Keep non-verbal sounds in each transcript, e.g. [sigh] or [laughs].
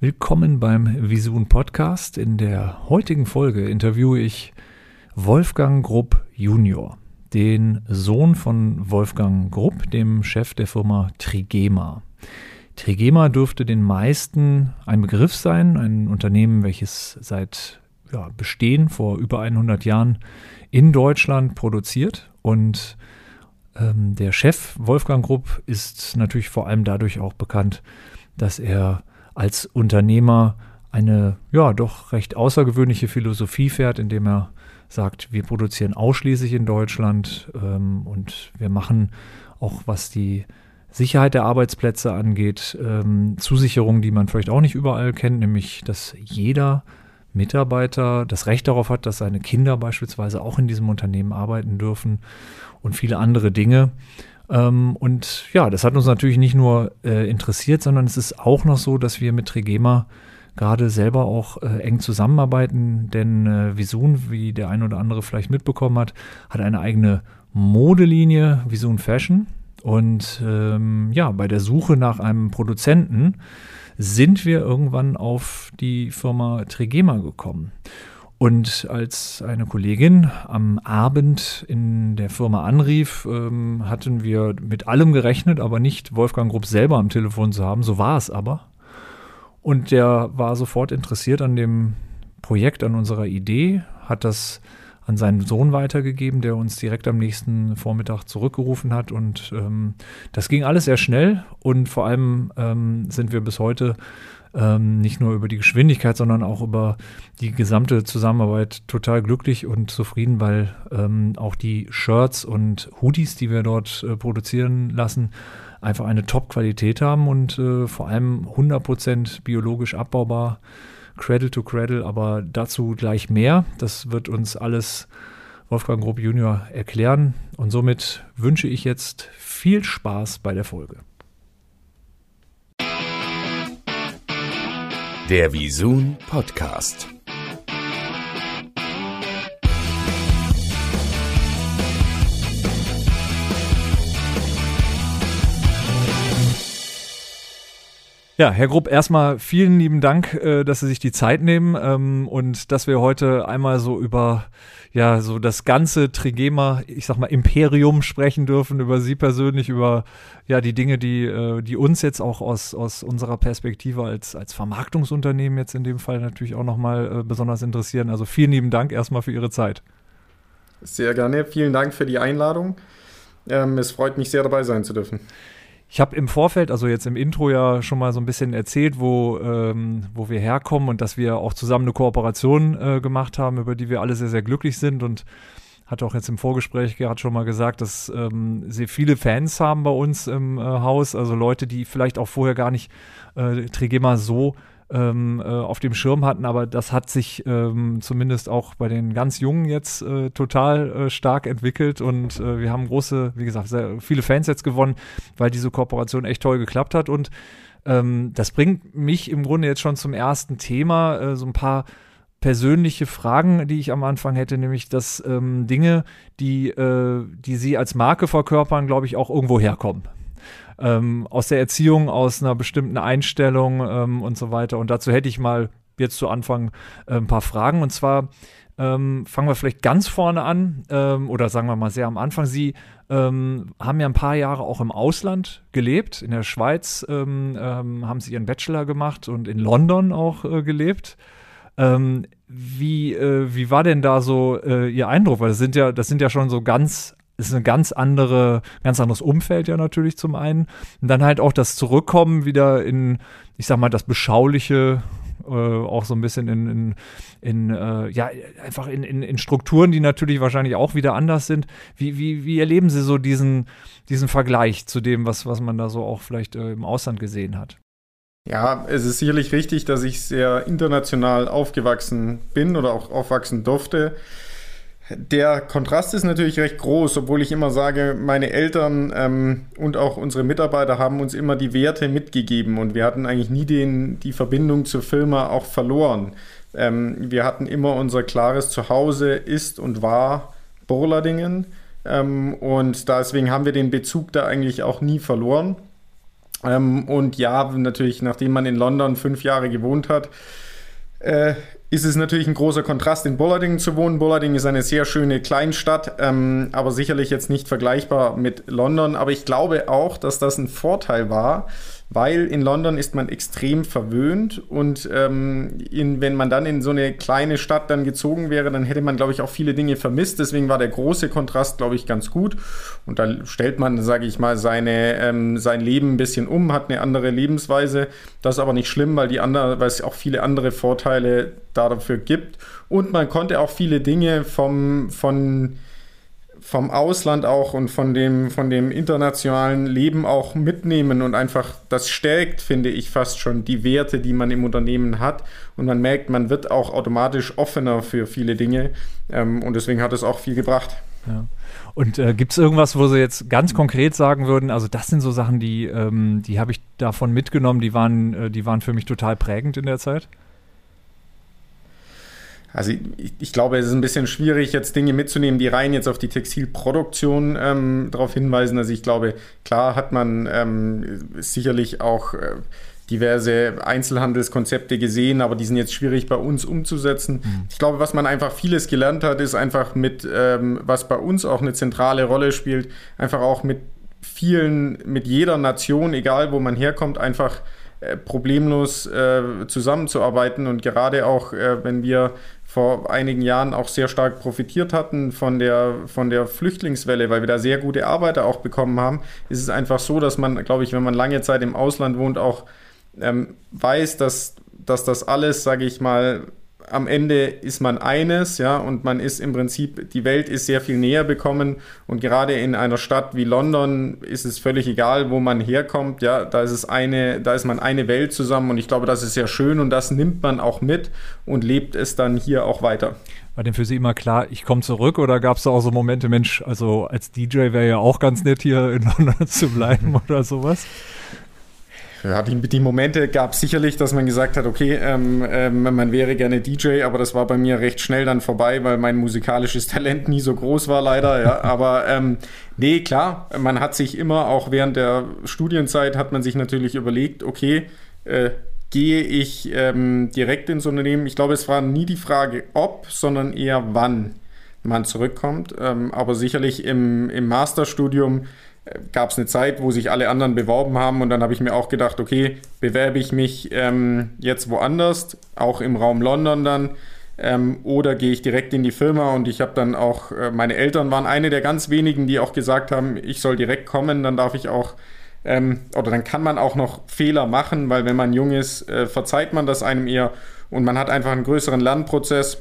Willkommen beim Visun Podcast. In der heutigen Folge interviewe ich Wolfgang Grupp Junior, den Sohn von Wolfgang Grupp, dem Chef der Firma Trigema. Trigema dürfte den meisten ein Begriff sein, ein Unternehmen, welches seit ja, Bestehen vor über 100 Jahren in Deutschland produziert und ähm, der Chef Wolfgang Grupp ist natürlich vor allem dadurch auch bekannt, dass er als Unternehmer eine ja doch recht außergewöhnliche Philosophie fährt, indem er sagt, wir produzieren ausschließlich in Deutschland ähm, und wir machen auch was die Sicherheit der Arbeitsplätze angeht, ähm, Zusicherungen, die man vielleicht auch nicht überall kennt, nämlich dass jeder Mitarbeiter das Recht darauf hat, dass seine Kinder beispielsweise auch in diesem Unternehmen arbeiten dürfen und viele andere Dinge. Ähm, und ja, das hat uns natürlich nicht nur äh, interessiert, sondern es ist auch noch so, dass wir mit Trigema gerade selber auch äh, eng zusammenarbeiten, denn äh, Visun, wie der ein oder andere vielleicht mitbekommen hat, hat eine eigene Modelinie, Visun Fashion. Und ähm, ja, bei der Suche nach einem Produzenten sind wir irgendwann auf die Firma Trigema gekommen. Und als eine Kollegin am Abend in der Firma anrief, ähm, hatten wir mit allem gerechnet, aber nicht Wolfgang Grupp selber am Telefon zu haben. So war es aber. Und der war sofort interessiert an dem Projekt, an unserer Idee, hat das an seinen Sohn weitergegeben, der uns direkt am nächsten Vormittag zurückgerufen hat. Und ähm, das ging alles sehr schnell und vor allem ähm, sind wir bis heute ähm, nicht nur über die Geschwindigkeit, sondern auch über die gesamte Zusammenarbeit total glücklich und zufrieden, weil ähm, auch die Shirts und Hoodies, die wir dort äh, produzieren lassen, einfach eine Top-Qualität haben und äh, vor allem 100% biologisch abbaubar, Cradle to Cradle, aber dazu gleich mehr. Das wird uns alles Wolfgang Grupp Junior erklären und somit wünsche ich jetzt viel Spaß bei der Folge. Der Visun Podcast. Ja, Herr Grupp, erstmal vielen lieben Dank, äh, dass Sie sich die Zeit nehmen ähm, und dass wir heute einmal so über ja so das ganze Trigema, ich sag mal Imperium sprechen dürfen, über Sie persönlich, über ja die Dinge, die äh, die uns jetzt auch aus aus unserer Perspektive als als Vermarktungsunternehmen jetzt in dem Fall natürlich auch nochmal äh, besonders interessieren. Also vielen lieben Dank erstmal für Ihre Zeit. Sehr gerne, vielen Dank für die Einladung. Ähm, es freut mich sehr dabei sein zu dürfen. Ich habe im Vorfeld, also jetzt im Intro ja schon mal so ein bisschen erzählt, wo, ähm, wo wir herkommen und dass wir auch zusammen eine Kooperation äh, gemacht haben, über die wir alle sehr, sehr glücklich sind und hatte auch jetzt im Vorgespräch gerade schon mal gesagt, dass ähm, sehr viele Fans haben bei uns im äh, Haus, also Leute, die vielleicht auch vorher gar nicht äh, Trigema so ähm, äh, auf dem Schirm hatten, aber das hat sich ähm, zumindest auch bei den ganz Jungen jetzt äh, total äh, stark entwickelt und äh, wir haben große, wie gesagt, sehr viele Fans jetzt gewonnen, weil diese Kooperation echt toll geklappt hat und ähm, das bringt mich im Grunde jetzt schon zum ersten Thema, äh, so ein paar persönliche Fragen, die ich am Anfang hätte, nämlich dass ähm, Dinge, die, äh, die Sie als Marke verkörpern, glaube ich, auch irgendwo herkommen ähm, aus der Erziehung, aus einer bestimmten Einstellung ähm, und so weiter. Und dazu hätte ich mal jetzt zu Anfang äh, ein paar Fragen. Und zwar ähm, fangen wir vielleicht ganz vorne an ähm, oder sagen wir mal sehr am Anfang. Sie ähm, haben ja ein paar Jahre auch im Ausland gelebt. In der Schweiz haben Sie Ihren Bachelor gemacht und in London auch äh, gelebt. Ähm, wie, äh, wie war denn da so äh, Ihr Eindruck? Weil das sind ja, das sind ja schon so ganz ist ein ganz andere, ganz anderes Umfeld ja natürlich zum einen. Und dann halt auch das Zurückkommen wieder in, ich sag mal, das Beschauliche, äh, auch so ein bisschen in, in, in äh, ja, einfach in, in, in Strukturen, die natürlich wahrscheinlich auch wieder anders sind. Wie, wie, wie erleben Sie so diesen, diesen Vergleich zu dem, was, was man da so auch vielleicht äh, im Ausland gesehen hat? Ja, es ist sicherlich richtig, dass ich sehr international aufgewachsen bin oder auch aufwachsen durfte. Der Kontrast ist natürlich recht groß, obwohl ich immer sage, meine Eltern ähm, und auch unsere Mitarbeiter haben uns immer die Werte mitgegeben und wir hatten eigentlich nie den, die Verbindung zur Firma auch verloren. Ähm, wir hatten immer unser klares Zuhause ist und war Borladingen ähm, und deswegen haben wir den Bezug da eigentlich auch nie verloren. Ähm, und ja, natürlich, nachdem man in London fünf Jahre gewohnt hat, äh, ist es natürlich ein großer Kontrast, in Bollarding zu wohnen. Bollarding ist eine sehr schöne Kleinstadt, ähm, aber sicherlich jetzt nicht vergleichbar mit London. Aber ich glaube auch, dass das ein Vorteil war, weil in London ist man extrem verwöhnt und ähm, in, wenn man dann in so eine kleine Stadt dann gezogen wäre, dann hätte man, glaube ich, auch viele Dinge vermisst. Deswegen war der große Kontrast, glaube ich, ganz gut. Und da stellt man, sage ich mal, seine, ähm, sein Leben ein bisschen um, hat eine andere Lebensweise. Das ist aber nicht schlimm, weil, die andere, weil es auch viele andere Vorteile dafür gibt. Und man konnte auch viele Dinge vom, von vom Ausland auch und von dem, von dem internationalen Leben auch mitnehmen und einfach, das stärkt, finde ich, fast schon die Werte, die man im Unternehmen hat. Und man merkt, man wird auch automatisch offener für viele Dinge. Ähm, und deswegen hat es auch viel gebracht. Ja. Und äh, gibt es irgendwas, wo Sie jetzt ganz konkret sagen würden, also das sind so Sachen, die, ähm, die habe ich davon mitgenommen, die waren, äh, die waren für mich total prägend in der Zeit? Also ich, ich, glaube, es ist ein bisschen schwierig, jetzt Dinge mitzunehmen, die rein jetzt auf die Textilproduktion ähm, darauf hinweisen. Also ich glaube, klar hat man ähm, sicherlich auch äh, diverse Einzelhandelskonzepte gesehen, aber die sind jetzt schwierig bei uns umzusetzen. Mhm. Ich glaube, was man einfach vieles gelernt hat, ist einfach mit, ähm, was bei uns auch eine zentrale Rolle spielt, einfach auch mit vielen, mit jeder Nation, egal wo man herkommt, einfach äh, problemlos äh, zusammenzuarbeiten und gerade auch, äh, wenn wir vor einigen Jahren auch sehr stark profitiert hatten von der, von der Flüchtlingswelle, weil wir da sehr gute Arbeiter auch bekommen haben, ist es einfach so, dass man, glaube ich, wenn man lange Zeit im Ausland wohnt, auch ähm, weiß, dass, dass das alles, sage ich mal, am Ende ist man eines, ja, und man ist im Prinzip, die Welt ist sehr viel näher bekommen und gerade in einer Stadt wie London ist es völlig egal, wo man herkommt, ja, da ist es eine, da ist man eine Welt zusammen und ich glaube, das ist sehr schön und das nimmt man auch mit und lebt es dann hier auch weiter. War denn für Sie immer klar, ich komme zurück oder gab es da auch so Momente, Mensch, also als DJ wäre ja auch ganz nett hier in [laughs] London zu bleiben oder sowas? Ja, die, die Momente gab es sicherlich, dass man gesagt hat, okay, ähm, ähm, man wäre gerne DJ, aber das war bei mir recht schnell dann vorbei, weil mein musikalisches Talent nie so groß war, leider. Ja. [laughs] Aber ähm, nee, klar, man hat sich immer, auch während der Studienzeit, hat man sich natürlich überlegt, okay, äh, gehe ich ähm, direkt ins Unternehmen? Ich glaube, es war nie die Frage, ob, sondern eher wann man zurückkommt. Ähm, aber sicherlich im, im Masterstudium gab es eine Zeit, wo sich alle anderen beworben haben und dann habe ich mir auch gedacht, okay, bewerbe ich mich ähm, jetzt woanders, auch im Raum London dann, ähm, oder gehe ich direkt in die Firma und ich habe dann auch, äh, meine Eltern waren eine der ganz wenigen, die auch gesagt haben, ich soll direkt kommen, dann darf ich auch, ähm, oder dann kann man auch noch Fehler machen, weil wenn man jung ist, äh, verzeiht man das einem eher und man hat einfach einen größeren Lernprozess.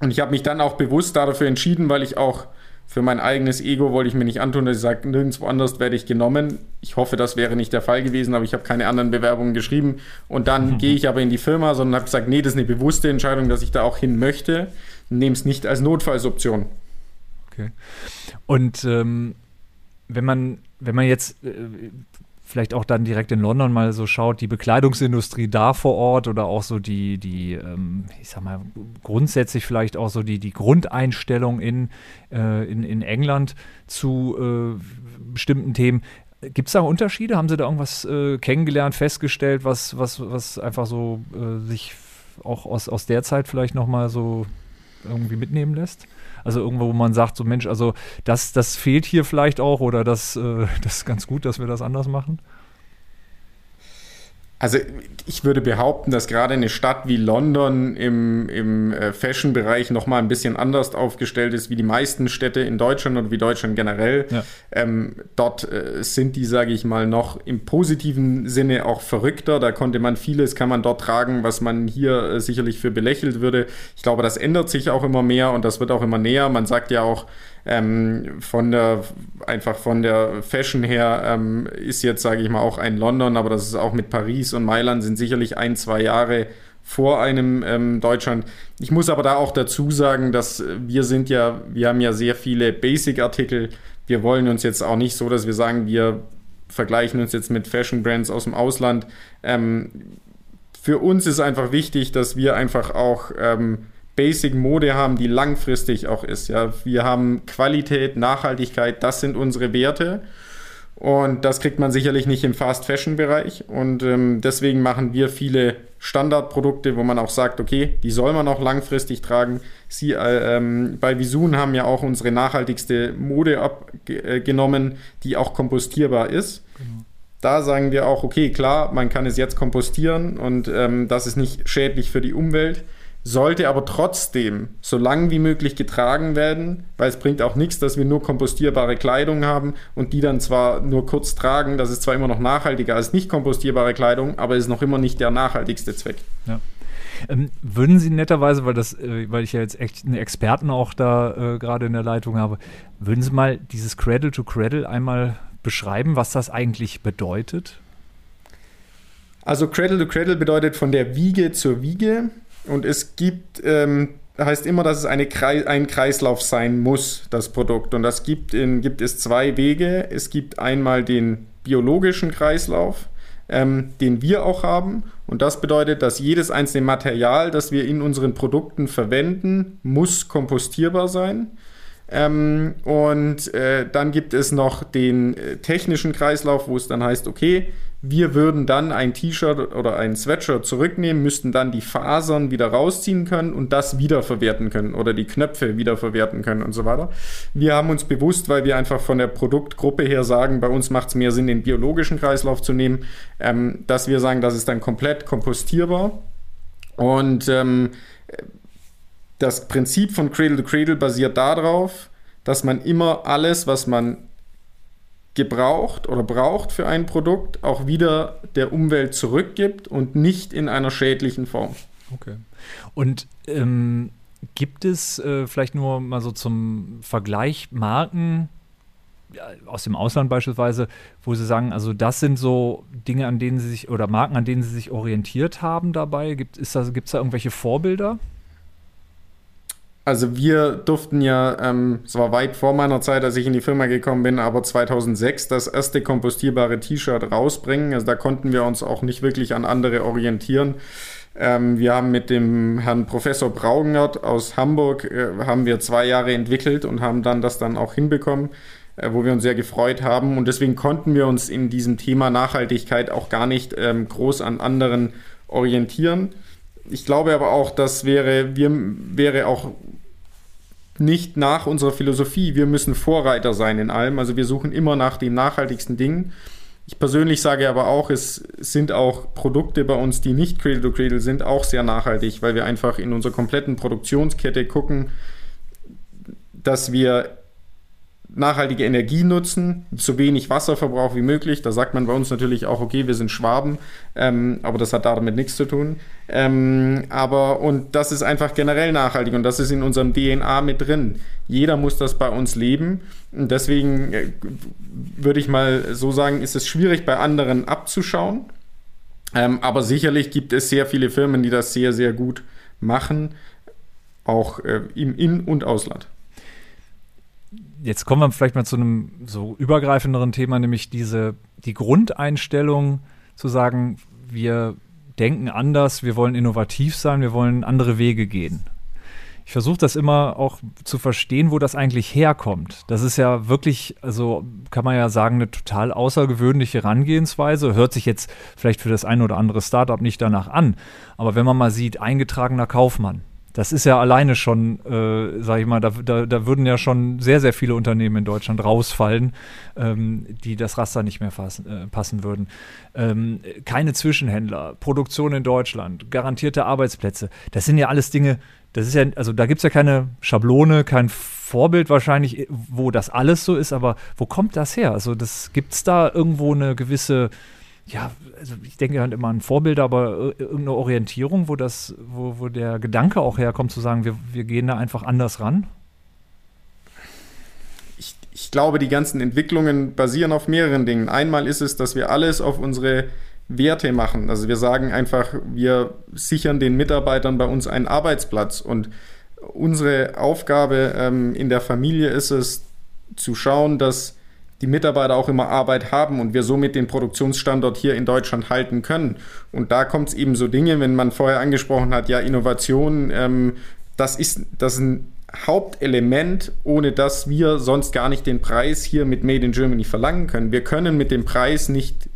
Und ich habe mich dann auch bewusst dafür entschieden, weil ich auch für mein eigenes Ego wollte ich mir nicht antun, dass ich sage, nirgendwo anders werde ich genommen. Ich hoffe, das wäre nicht der Fall gewesen, aber ich habe keine anderen Bewerbungen geschrieben. Und dann mhm. [laughs] gehe ich aber in die Firma, sondern habe gesagt, nee, das ist eine bewusste Entscheidung, dass ich da auch hin möchte. Nehme es nicht als Notfallsoption. Okay. Und ähm, wenn man, wenn man jetzt äh, vielleicht auch dann direkt in London mal so schaut, die Bekleidungsindustrie da vor Ort oder auch so die, die ähm, ich sag mal, grundsätzlich vielleicht auch so die, die Grundeinstellung in, äh, in, in England zu äh, bestimmten Themen. Gibt es da Unterschiede? Haben Sie da irgendwas äh, kennengelernt, festgestellt, was, was, was einfach so äh, sich auch aus, aus der Zeit vielleicht nochmal so irgendwie mitnehmen lässt? Also irgendwo, wo man sagt, so Mensch, also das, das fehlt hier vielleicht auch oder das, äh, [laughs] das ist ganz gut, dass wir das anders machen? Also ich würde behaupten, dass gerade eine Stadt wie London im, im äh, Fashion-Bereich nochmal ein bisschen anders aufgestellt ist wie die meisten Städte in Deutschland und wie Deutschland generell. Ja. Ähm, dort äh, sind die, sage ich mal, noch im positiven Sinne auch verrückter. Da konnte man vieles, kann man dort tragen, was man hier äh, sicherlich für belächelt würde. Ich glaube, das ändert sich auch immer mehr und das wird auch immer näher. Man sagt ja auch, ähm, von der, einfach von der Fashion her ähm, ist jetzt, sage ich mal, auch ein London, aber das ist auch mit Paris und Mailand sind sicherlich ein, zwei Jahre vor einem ähm, Deutschland. Ich muss aber da auch dazu sagen, dass wir sind ja, wir haben ja sehr viele Basic-Artikel. Wir wollen uns jetzt auch nicht so, dass wir sagen, wir vergleichen uns jetzt mit Fashion-Brands aus dem Ausland. Ähm, für uns ist einfach wichtig, dass wir einfach auch ähm, Basic-Mode haben, die langfristig auch ist. Ja. Wir haben Qualität, Nachhaltigkeit, das sind unsere Werte. Und das kriegt man sicherlich nicht im Fast-Fashion-Bereich. Und ähm, deswegen machen wir viele Standardprodukte, wo man auch sagt, okay, die soll man auch langfristig tragen. Sie äh, ähm, bei Visun haben ja auch unsere nachhaltigste Mode abgenommen, die auch kompostierbar ist. Genau. Da sagen wir auch, okay, klar, man kann es jetzt kompostieren und ähm, das ist nicht schädlich für die Umwelt sollte aber trotzdem so lang wie möglich getragen werden, weil es bringt auch nichts, dass wir nur kompostierbare Kleidung haben und die dann zwar nur kurz tragen, das ist zwar immer noch nachhaltiger als nicht kompostierbare Kleidung, aber ist noch immer nicht der nachhaltigste Zweck. Ja. Ähm, würden Sie netterweise, weil das, äh, weil ich ja jetzt echt einen Experten auch da äh, gerade in der Leitung habe, würden Sie mal dieses Cradle to Cradle einmal beschreiben, was das eigentlich bedeutet? Also Cradle to Cradle bedeutet von der Wiege zur Wiege. Und es gibt, ähm, heißt immer, dass es eine Kreis, ein Kreislauf sein muss, das Produkt. Und das gibt, in, gibt es zwei Wege. Es gibt einmal den biologischen Kreislauf, ähm, den wir auch haben. Und das bedeutet, dass jedes einzelne Material, das wir in unseren Produkten verwenden, muss kompostierbar sein. Ähm, und äh, dann gibt es noch den äh, technischen Kreislauf, wo es dann heißt, okay, wir würden dann ein T-Shirt oder ein Sweatshirt zurücknehmen, müssten dann die Fasern wieder rausziehen können und das wiederverwerten können oder die Knöpfe wiederverwerten können und so weiter. Wir haben uns bewusst, weil wir einfach von der Produktgruppe her sagen, bei uns macht es mehr Sinn, den biologischen Kreislauf zu nehmen, ähm, dass wir sagen, das ist dann komplett kompostierbar. Und ähm, das Prinzip von Cradle to Cradle basiert darauf, dass man immer alles, was man gebraucht oder braucht für ein Produkt, auch wieder der Umwelt zurückgibt und nicht in einer schädlichen Form. Okay. Und ähm, gibt es äh, vielleicht nur mal so zum Vergleich Marken aus dem Ausland beispielsweise, wo Sie sagen, also das sind so Dinge, an denen Sie sich oder Marken, an denen Sie sich orientiert haben dabei? Gibt es da, da irgendwelche Vorbilder? Also wir durften ja, ähm, es war weit vor meiner Zeit, als ich in die Firma gekommen bin, aber 2006 das erste kompostierbare T-Shirt rausbringen. Also da konnten wir uns auch nicht wirklich an andere orientieren. Ähm, wir haben mit dem Herrn Professor Braungert aus Hamburg, äh, haben wir zwei Jahre entwickelt und haben dann das dann auch hinbekommen, äh, wo wir uns sehr gefreut haben. Und deswegen konnten wir uns in diesem Thema Nachhaltigkeit auch gar nicht ähm, groß an anderen orientieren. Ich glaube aber auch, das wäre, wir, wäre auch nicht nach unserer Philosophie. Wir müssen Vorreiter sein in allem. Also wir suchen immer nach den nachhaltigsten Dingen. Ich persönlich sage aber auch, es sind auch Produkte bei uns, die nicht Cradle to Cradle sind, auch sehr nachhaltig, weil wir einfach in unserer kompletten Produktionskette gucken, dass wir nachhaltige Energie nutzen, so wenig Wasserverbrauch wie möglich. Da sagt man bei uns natürlich auch, okay, wir sind Schwaben, ähm, aber das hat damit nichts zu tun. Ähm, aber und das ist einfach generell nachhaltig und das ist in unserem DNA mit drin. Jeder muss das bei uns leben. Und deswegen äh, würde ich mal so sagen, ist es schwierig bei anderen abzuschauen. Ähm, aber sicherlich gibt es sehr viele Firmen, die das sehr, sehr gut machen, auch äh, im In- und Ausland jetzt kommen wir vielleicht mal zu einem so übergreifenderen Thema, nämlich diese, die Grundeinstellung zu sagen, wir denken anders, wir wollen innovativ sein, wir wollen andere Wege gehen. Ich versuche das immer auch zu verstehen, wo das eigentlich herkommt. Das ist ja wirklich, also kann man ja sagen, eine total außergewöhnliche Herangehensweise. Hört sich jetzt vielleicht für das ein oder andere Startup nicht danach an. Aber wenn man mal sieht, eingetragener Kaufmann, das ist ja alleine schon, äh, sag ich mal, da, da, da, würden ja schon sehr, sehr viele Unternehmen in Deutschland rausfallen, ähm, die das Raster nicht mehr fassen, äh, passen würden. Ähm, keine Zwischenhändler, Produktion in Deutschland, garantierte Arbeitsplätze. Das sind ja alles Dinge, das ist ja, also da gibt es ja keine Schablone, kein Vorbild wahrscheinlich, wo das alles so ist, aber wo kommt das her? Also gibt es da irgendwo eine gewisse ja, also ich denke halt immer an Vorbilder, aber irgendeine Orientierung, wo das, wo, wo der Gedanke auch herkommt, zu sagen, wir, wir gehen da einfach anders ran? Ich, ich glaube, die ganzen Entwicklungen basieren auf mehreren Dingen. Einmal ist es, dass wir alles auf unsere Werte machen. Also wir sagen einfach, wir sichern den Mitarbeitern bei uns einen Arbeitsplatz und unsere Aufgabe ähm, in der Familie ist es zu schauen, dass die Mitarbeiter auch immer Arbeit haben und wir somit den Produktionsstandort hier in Deutschland halten können. Und da kommt es eben so Dinge, wenn man vorher angesprochen hat, ja, Innovation, ähm, das ist, das sind Hauptelement, ohne dass wir sonst gar nicht den Preis hier mit Made in Germany verlangen können. Wir können mit dem Preis nicht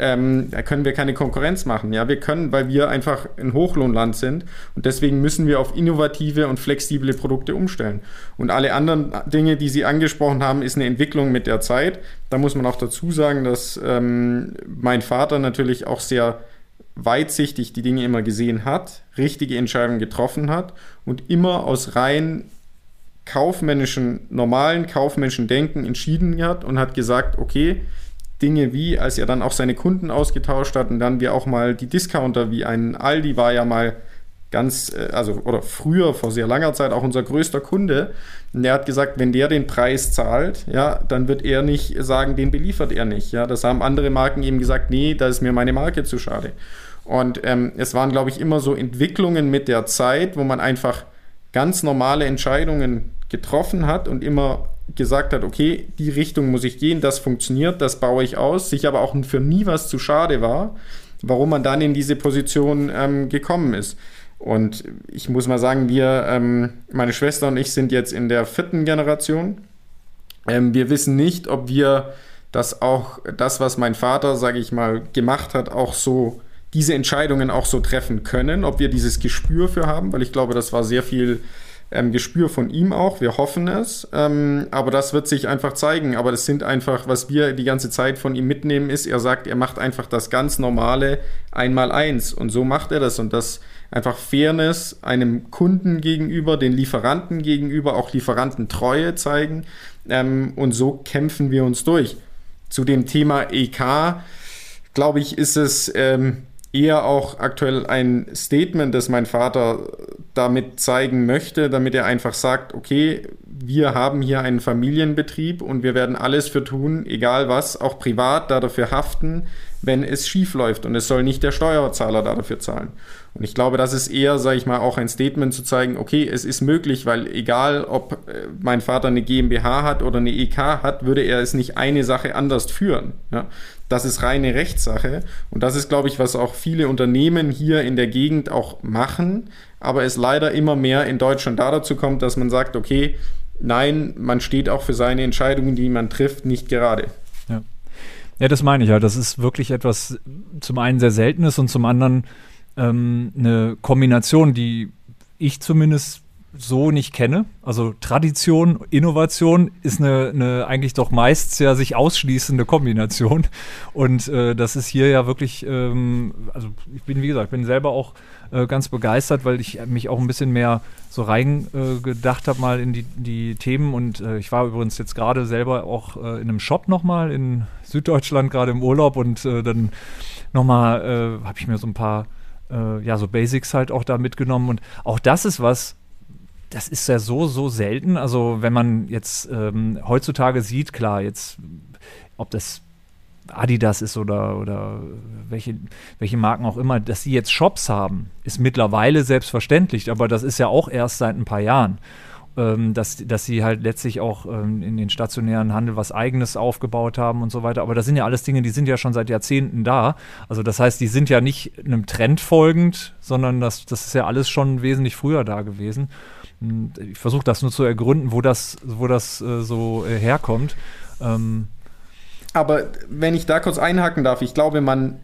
ähm, da können wir keine Konkurrenz machen. Ja, wir können, weil wir einfach ein Hochlohnland sind und deswegen müssen wir auf innovative und flexible Produkte umstellen. Und alle anderen Dinge, die Sie angesprochen haben, ist eine Entwicklung mit der Zeit. Da muss man auch dazu sagen, dass ähm, mein Vater natürlich auch sehr weitsichtig die Dinge immer gesehen hat, richtige Entscheidungen getroffen hat und immer aus rein kaufmännischen, normalen kaufmännischen Denken entschieden hat und hat gesagt, okay, Dinge wie, als er dann auch seine Kunden ausgetauscht hat und dann wir auch mal die Discounter wie ein Aldi war ja mal ganz, äh, also oder früher vor sehr langer Zeit auch unser größter Kunde. Und der hat gesagt, wenn der den Preis zahlt, ja, dann wird er nicht sagen, den beliefert er nicht. Ja, das haben andere Marken eben gesagt, nee, da ist mir meine Marke zu schade. Und ähm, es waren, glaube ich, immer so Entwicklungen mit der Zeit, wo man einfach ganz normale Entscheidungen getroffen hat und immer gesagt hat, okay, die Richtung muss ich gehen, das funktioniert, das baue ich aus, sich aber auch für nie was zu schade war, warum man dann in diese Position ähm, gekommen ist. Und ich muss mal sagen, wir, ähm, meine Schwester und ich sind jetzt in der vierten Generation. Ähm, wir wissen nicht, ob wir das auch, das, was mein Vater, sage ich mal, gemacht hat, auch so, diese Entscheidungen auch so treffen können, ob wir dieses Gespür für haben, weil ich glaube, das war sehr viel ähm, Gespür von ihm auch. Wir hoffen es. Ähm, aber das wird sich einfach zeigen. Aber das sind einfach, was wir die ganze Zeit von ihm mitnehmen, ist, er sagt, er macht einfach das ganz normale einmal eins. Und so macht er das. Und das einfach Fairness einem Kunden gegenüber, den Lieferanten gegenüber, auch Lieferantentreue zeigen. Ähm, und so kämpfen wir uns durch. Zu dem Thema EK, glaube ich, ist es ähm, eher auch aktuell ein Statement, das mein Vater damit zeigen möchte, damit er einfach sagt, okay, wir haben hier einen Familienbetrieb und wir werden alles für tun, egal was, auch privat da dafür haften, wenn es schief läuft und es soll nicht der Steuerzahler da dafür zahlen. Und ich glaube, das ist eher, sage ich mal, auch ein Statement zu zeigen, okay, es ist möglich, weil egal, ob äh, mein Vater eine GmbH hat oder eine EK hat, würde er es nicht eine Sache anders führen. Ja? Das ist reine Rechtssache und das ist, glaube ich, was auch viele Unternehmen hier in der Gegend auch machen, aber es leider immer mehr in Deutschland dazu kommt, dass man sagt, okay, nein, man steht auch für seine Entscheidungen, die man trifft, nicht gerade. Ja. Ja, das meine ich ja. Das ist wirklich etwas zum einen sehr Seltenes und zum anderen ähm, eine Kombination, die ich zumindest so nicht kenne. Also Tradition, Innovation ist eine, eine eigentlich doch meist ja sich ausschließende Kombination. Und äh, das ist hier ja wirklich, ähm, also ich bin, wie gesagt, bin selber auch äh, ganz begeistert, weil ich mich auch ein bisschen mehr so reingedacht äh, habe mal in die, die Themen. Und äh, ich war übrigens jetzt gerade selber auch äh, in einem Shop nochmal in Süddeutschland, gerade im Urlaub. Und äh, dann nochmal äh, habe ich mir so ein paar ja, so Basics halt auch da mitgenommen. Und auch das ist was, das ist ja so, so selten. Also wenn man jetzt ähm, heutzutage sieht, klar, jetzt, ob das Adidas ist oder, oder welche, welche Marken auch immer, dass sie jetzt Shops haben, ist mittlerweile selbstverständlich, aber das ist ja auch erst seit ein paar Jahren. Ähm, dass, dass sie halt letztlich auch ähm, in den stationären Handel was Eigenes aufgebaut haben und so weiter. Aber das sind ja alles Dinge, die sind ja schon seit Jahrzehnten da. Also das heißt, die sind ja nicht einem Trend folgend, sondern das, das ist ja alles schon wesentlich früher da gewesen. Ich versuche das nur zu ergründen, wo das, wo das äh, so äh, herkommt. Ähm, aber wenn ich da kurz einhaken darf, ich glaube, man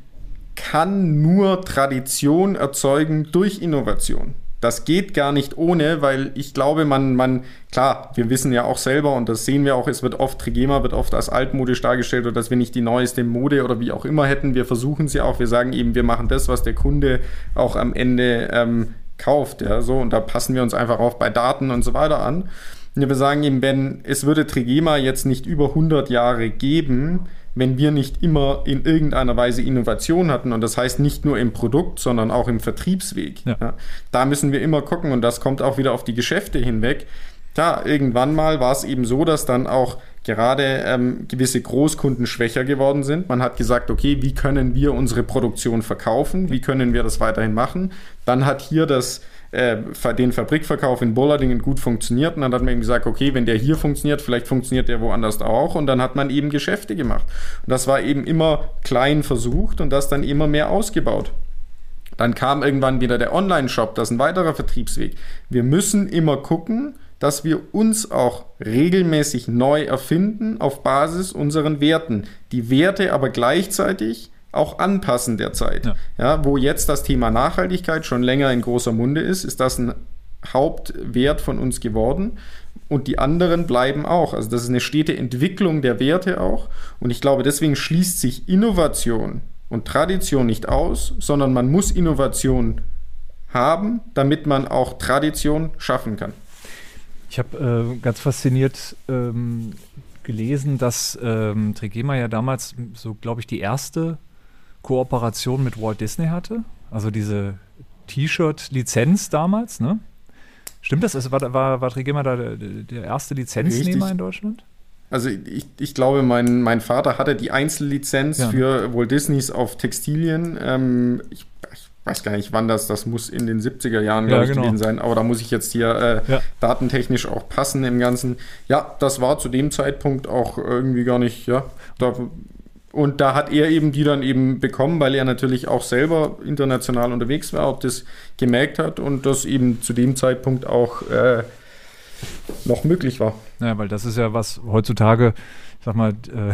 kann nur Tradition erzeugen durch Innovation. Das geht gar nicht ohne, weil ich glaube, man, man, klar, wir wissen ja auch selber und das sehen wir auch, es wird oft, Trigema wird oft als altmodisch dargestellt oder dass wir nicht die neueste Mode oder wie auch immer hätten. Wir versuchen sie auch, wir sagen eben, wir machen das, was der Kunde auch am Ende ähm, kauft, ja, so, und da passen wir uns einfach auch bei Daten und so weiter an. Und wir sagen eben, wenn es würde Trigema jetzt nicht über 100 Jahre geben, wenn wir nicht immer in irgendeiner Weise Innovation hatten. Und das heißt nicht nur im Produkt, sondern auch im Vertriebsweg. Ja. Ja, da müssen wir immer gucken und das kommt auch wieder auf die Geschäfte hinweg. Ja, irgendwann mal war es eben so, dass dann auch gerade ähm, gewisse Großkunden schwächer geworden sind. Man hat gesagt, okay, wie können wir unsere Produktion verkaufen? Wie können wir das weiterhin machen? Dann hat hier das äh, den Fabrikverkauf in Bollardingen gut funktioniert. Und dann hat man eben gesagt, okay, wenn der hier funktioniert, vielleicht funktioniert der woanders auch. Und dann hat man eben Geschäfte gemacht. Und das war eben immer klein versucht und das dann immer mehr ausgebaut. Dann kam irgendwann wieder der Online-Shop, das ist ein weiterer Vertriebsweg. Wir müssen immer gucken, dass wir uns auch regelmäßig neu erfinden auf Basis unseren Werten. Die Werte aber gleichzeitig auch anpassen derzeit. Ja. ja, wo jetzt das Thema Nachhaltigkeit schon länger in großer Munde ist, ist das ein Hauptwert von uns geworden. Und die anderen bleiben auch. Also das ist eine stete Entwicklung der Werte auch. Und ich glaube, deswegen schließt sich Innovation und Tradition nicht aus, sondern man muss Innovation haben, damit man auch Tradition schaffen kann. Ich habe äh, ganz fasziniert ähm, gelesen, dass ähm, Trigema ja damals so, glaube ich, die erste Kooperation mit Walt Disney hatte. Also diese T-Shirt-Lizenz damals, ne? Stimmt das? Also war, war, war Trigema da der, der erste Lizenznehmer Richtig. in Deutschland? Also ich, ich glaube, mein, mein Vater hatte die Einzellizenz ja. für Walt Disneys auf Textilien. Ähm, ich, ich, weiß gar nicht, wann das, das muss in den 70er Jahren, glaube ja, ich, genau. gewesen sein. Aber da muss ich jetzt hier äh, ja. datentechnisch auch passen im Ganzen. Ja, das war zu dem Zeitpunkt auch irgendwie gar nicht, ja, da und da hat er eben die dann eben bekommen, weil er natürlich auch selber international unterwegs war, ob das gemerkt hat und das eben zu dem Zeitpunkt auch äh, noch möglich war. Ja, weil das ist ja was heutzutage sag mal, äh,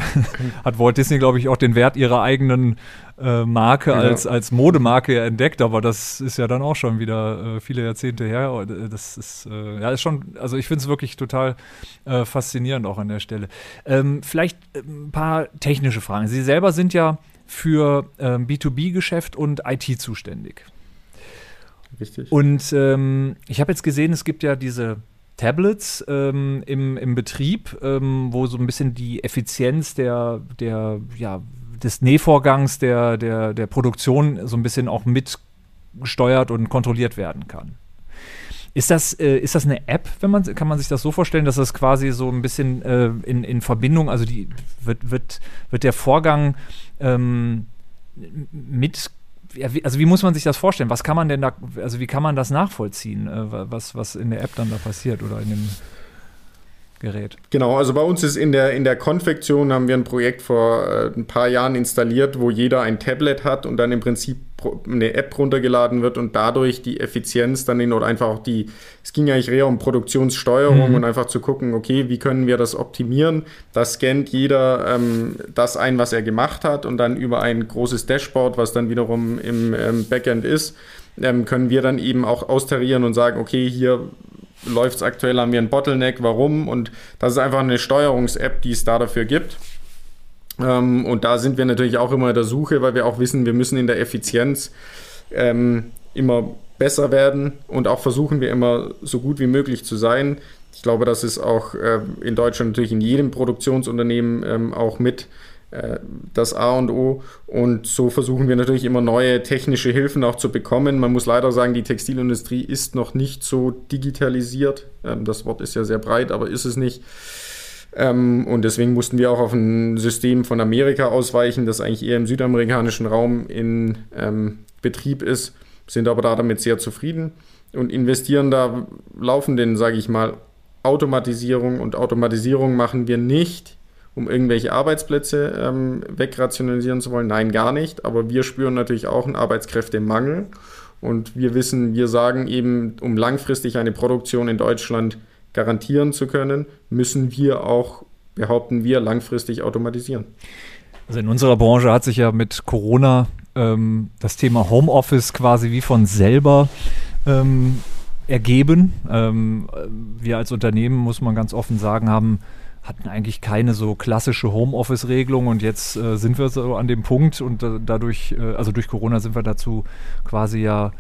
[laughs] hat Walt Disney, glaube ich, auch den Wert ihrer eigenen äh, Marke ja. als, als Modemarke entdeckt, aber das ist ja dann auch schon wieder äh, viele Jahrzehnte her. Äh, das ist, äh, ja, ist schon, also ich finde es wirklich total äh, faszinierend auch an der Stelle. Ähm, vielleicht ein paar technische Fragen. Sie selber sind ja für ähm, B2B-Geschäft und IT zuständig. Richtig. Und ähm, ich habe jetzt gesehen, es gibt ja diese Tablets ähm, im, im Betrieb, ähm, wo so ein bisschen die Effizienz der, der, ja, des Nähvorgangs, der, der, der Produktion so ein bisschen auch mitgesteuert und kontrolliert werden kann. Ist das, äh, ist das eine App, wenn man, kann man sich das so vorstellen, dass das quasi so ein bisschen äh, in, in Verbindung, also die wird, wird, wird der Vorgang ähm, mit also wie muss man sich das vorstellen? Was kann man denn da, also wie kann man das nachvollziehen, äh, was, was in der App dann da passiert oder in dem Gerät. Genau, also bei uns ist in der, in der Konfektion haben wir ein Projekt vor äh, ein paar Jahren installiert, wo jeder ein Tablet hat und dann im Prinzip eine App runtergeladen wird und dadurch die Effizienz dann in oder einfach auch die, es ging eigentlich eher um Produktionssteuerung mhm. und einfach zu gucken, okay, wie können wir das optimieren? Da scannt jeder ähm, das ein, was er gemacht hat und dann über ein großes Dashboard, was dann wiederum im ähm, Backend ist, ähm, können wir dann eben auch austarieren und sagen, okay, hier läuft es aktuell, haben wir einen Bottleneck, warum? Und das ist einfach eine Steuerungs-App, die es da dafür gibt. Ähm, und da sind wir natürlich auch immer in der Suche, weil wir auch wissen, wir müssen in der Effizienz ähm, immer besser werden und auch versuchen wir immer so gut wie möglich zu sein. Ich glaube, das ist auch äh, in Deutschland natürlich in jedem Produktionsunternehmen ähm, auch mit das A und O. Und so versuchen wir natürlich immer neue technische Hilfen auch zu bekommen. Man muss leider sagen, die Textilindustrie ist noch nicht so digitalisiert. Ähm, das Wort ist ja sehr breit, aber ist es nicht. Ähm, und deswegen mussten wir auch auf ein System von Amerika ausweichen, das eigentlich eher im südamerikanischen Raum in ähm, Betrieb ist, sind aber da damit sehr zufrieden und investieren da laufenden, sage ich mal, Automatisierung. Und Automatisierung machen wir nicht um irgendwelche Arbeitsplätze ähm, wegrationalisieren zu wollen. Nein, gar nicht. Aber wir spüren natürlich auch einen Arbeitskräftemangel. Und wir wissen, wir sagen eben, um langfristig eine Produktion in Deutschland garantieren zu können, müssen wir auch, behaupten wir, langfristig automatisieren. Also in unserer Branche hat sich ja mit Corona ähm, das Thema Homeoffice quasi wie von selber ähm, ergeben. Ähm, wir als Unternehmen, muss man ganz offen sagen, haben hatten eigentlich keine so klassische Homeoffice-Regelung und jetzt äh, sind wir so an dem Punkt und äh, dadurch, äh, also durch Corona sind wir dazu quasi ja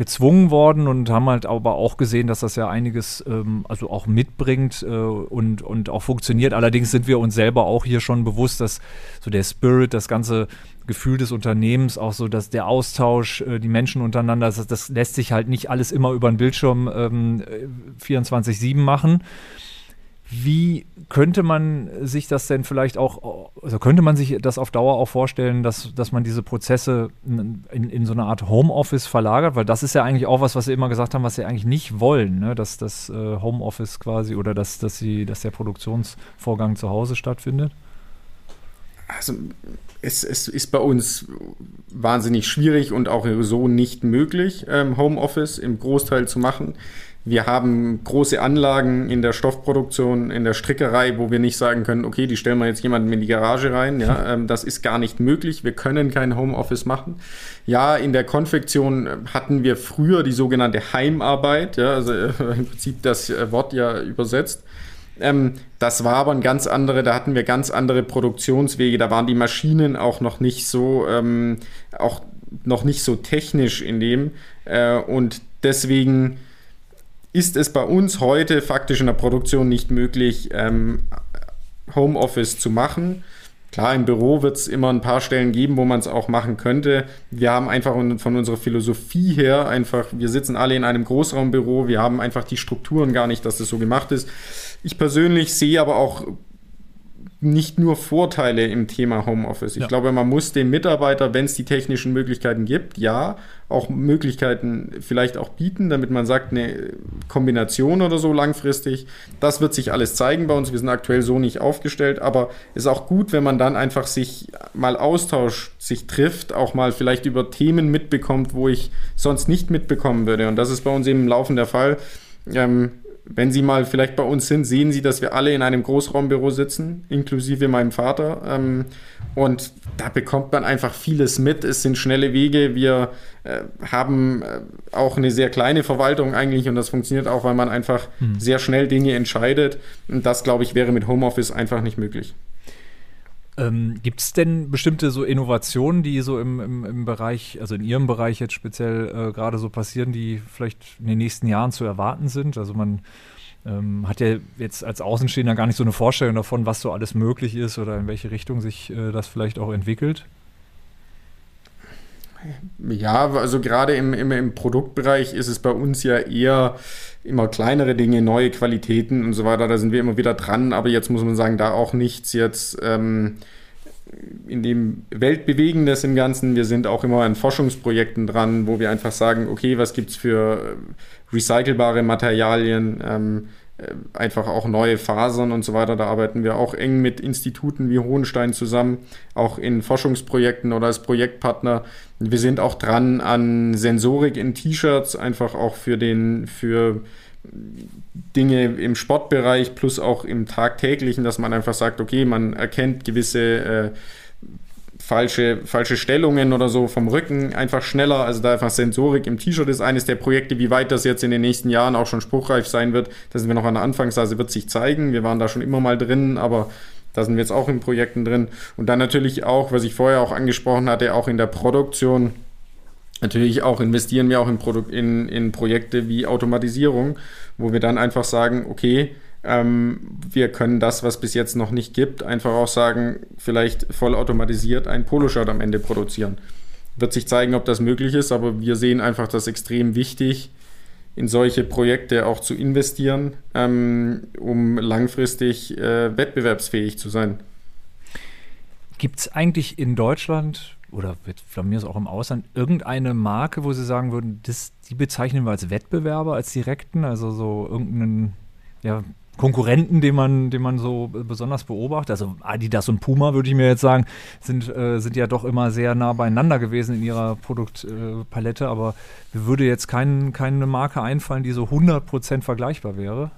gezwungen worden und haben halt aber auch gesehen, dass das ja einiges ähm, also auch mitbringt äh, und, und auch funktioniert. Allerdings sind wir uns selber auch hier schon bewusst, dass so der Spirit, das ganze Gefühl des Unternehmens, auch so, dass der Austausch, äh, die Menschen untereinander, das, das, lässt sich halt nicht alles immer über den Bildschirm ähm, 24-7 machen. Wie könnte man sich das denn vielleicht auch, also könnte man sich das auf Dauer auch vorstellen, dass, dass man diese Prozesse in, in so eine Art Homeoffice verlagert? Weil das ist ja eigentlich auch was, was Sie immer gesagt haben, was Sie eigentlich nicht wollen, ne? dass das äh, Homeoffice quasi oder dass, dass, sie, dass der Produktionsvorgang zu Hause stattfindet? Also es, es, ist bei uns wahnsinnig schwierig und auch so nicht möglich, ähm, Homeoffice im Großteil zu machen. Wir haben große Anlagen in der Stoffproduktion, in der Strickerei, wo wir nicht sagen können, okay, die stellen wir jetzt jemanden in die Garage rein. Ja, [laughs] ähm, das ist gar nicht möglich. Wir können kein Homeoffice machen. Ja, in der Konfektion hatten wir früher die sogenannte Heimarbeit, ja, also äh, [laughs] im Prinzip das äh, Wort ja übersetzt. Ähm, das war aber ein ganz andere, da hatten wir ganz andere Produktionswege, da waren die Maschinen auch noch nicht so, ähm, auch noch nicht so technisch in dem. Äh, und deswegen ist es bei uns heute faktisch in der Produktion nicht möglich, ähm, Homeoffice zu machen. Klar, im Büro wird es immer ein paar Stellen geben, wo man es auch machen könnte. Wir haben einfach von unserer Philosophie her einfach, wir sitzen alle in einem Großraumbüro, wir haben einfach die Strukturen gar nicht, dass das so gemacht ist. Ich persönlich sehe aber auch nicht nur Vorteile im Thema Homeoffice. Ich ja. glaube, man muss dem Mitarbeiter, wenn es die technischen Möglichkeiten gibt, ja, auch Möglichkeiten vielleicht auch bieten, damit man sagt, eine Kombination oder so langfristig. Das wird sich alles zeigen bei uns. Wir sind aktuell so nicht aufgestellt, aber es ist auch gut, wenn man dann einfach sich mal austauscht, sich trifft, auch mal vielleicht über Themen mitbekommt, wo ich sonst nicht mitbekommen würde. Und das ist bei uns eben im Laufen der Fall. Ähm, wenn Sie mal vielleicht bei uns sind, sehen Sie, dass wir alle in einem Großraumbüro sitzen, inklusive meinem Vater. Ähm, und da bekommt man einfach vieles mit. Es sind schnelle Wege. Wir äh, haben äh, auch eine sehr kleine Verwaltung eigentlich und das funktioniert auch, weil man einfach hm. sehr schnell Dinge entscheidet. Und das, glaube ich, wäre mit Homeoffice einfach nicht möglich. Ähm, Gibt es denn bestimmte so Innovationen, die so im, im, im Bereich, also in Ihrem Bereich jetzt speziell äh, gerade so passieren, die vielleicht in den nächsten Jahren zu erwarten sind? Also man ähm, hat ja jetzt als Außenstehender gar nicht so eine Vorstellung davon, was so alles möglich ist oder in welche Richtung sich äh, das vielleicht auch entwickelt. Ja, also gerade im, im, im Produktbereich ist es bei uns ja eher immer kleinere Dinge, neue Qualitäten und so weiter. Da sind wir immer wieder dran, aber jetzt muss man sagen, da auch nichts jetzt ähm, in dem Weltbewegendes im Ganzen. Wir sind auch immer an Forschungsprojekten dran, wo wir einfach sagen, okay, was gibt es für recycelbare Materialien? Ähm, äh, einfach auch neue Fasern und so weiter. Da arbeiten wir auch eng mit Instituten wie Hohenstein zusammen, auch in Forschungsprojekten oder als Projektpartner. Wir sind auch dran an Sensorik in T-Shirts, einfach auch für den, für Dinge im Sportbereich plus auch im tagtäglichen, dass man einfach sagt, okay, man erkennt gewisse äh, falsche, falsche Stellungen oder so vom Rücken einfach schneller. Also da einfach Sensorik im T-Shirt ist eines der Projekte. Wie weit das jetzt in den nächsten Jahren auch schon spruchreif sein wird, da sind wir noch an der Anfangsphase, wird sich zeigen. Wir waren da schon immer mal drin, aber da sind wir jetzt auch in Projekten drin. Und dann natürlich auch, was ich vorher auch angesprochen hatte, auch in der Produktion. Natürlich auch investieren wir auch in, Produ in, in Projekte wie Automatisierung, wo wir dann einfach sagen, okay, ähm, wir können das, was bis jetzt noch nicht gibt, einfach auch sagen, vielleicht vollautomatisiert ein Poloshirt am Ende produzieren. Wird sich zeigen, ob das möglich ist, aber wir sehen einfach das extrem wichtig, in solche Projekte auch zu investieren, ähm, um langfristig äh, wettbewerbsfähig zu sein. Gibt es eigentlich in Deutschland oder von mir ist auch im Ausland irgendeine Marke, wo Sie sagen würden, das, die bezeichnen wir als Wettbewerber, als direkten, also so irgendeinen ja, Konkurrenten, den man, den man so besonders beobachtet. Also Adidas und Puma, würde ich mir jetzt sagen, sind, äh, sind ja doch immer sehr nah beieinander gewesen in ihrer Produktpalette, äh, aber mir würde jetzt kein, keine Marke einfallen, die so 100% vergleichbar wäre.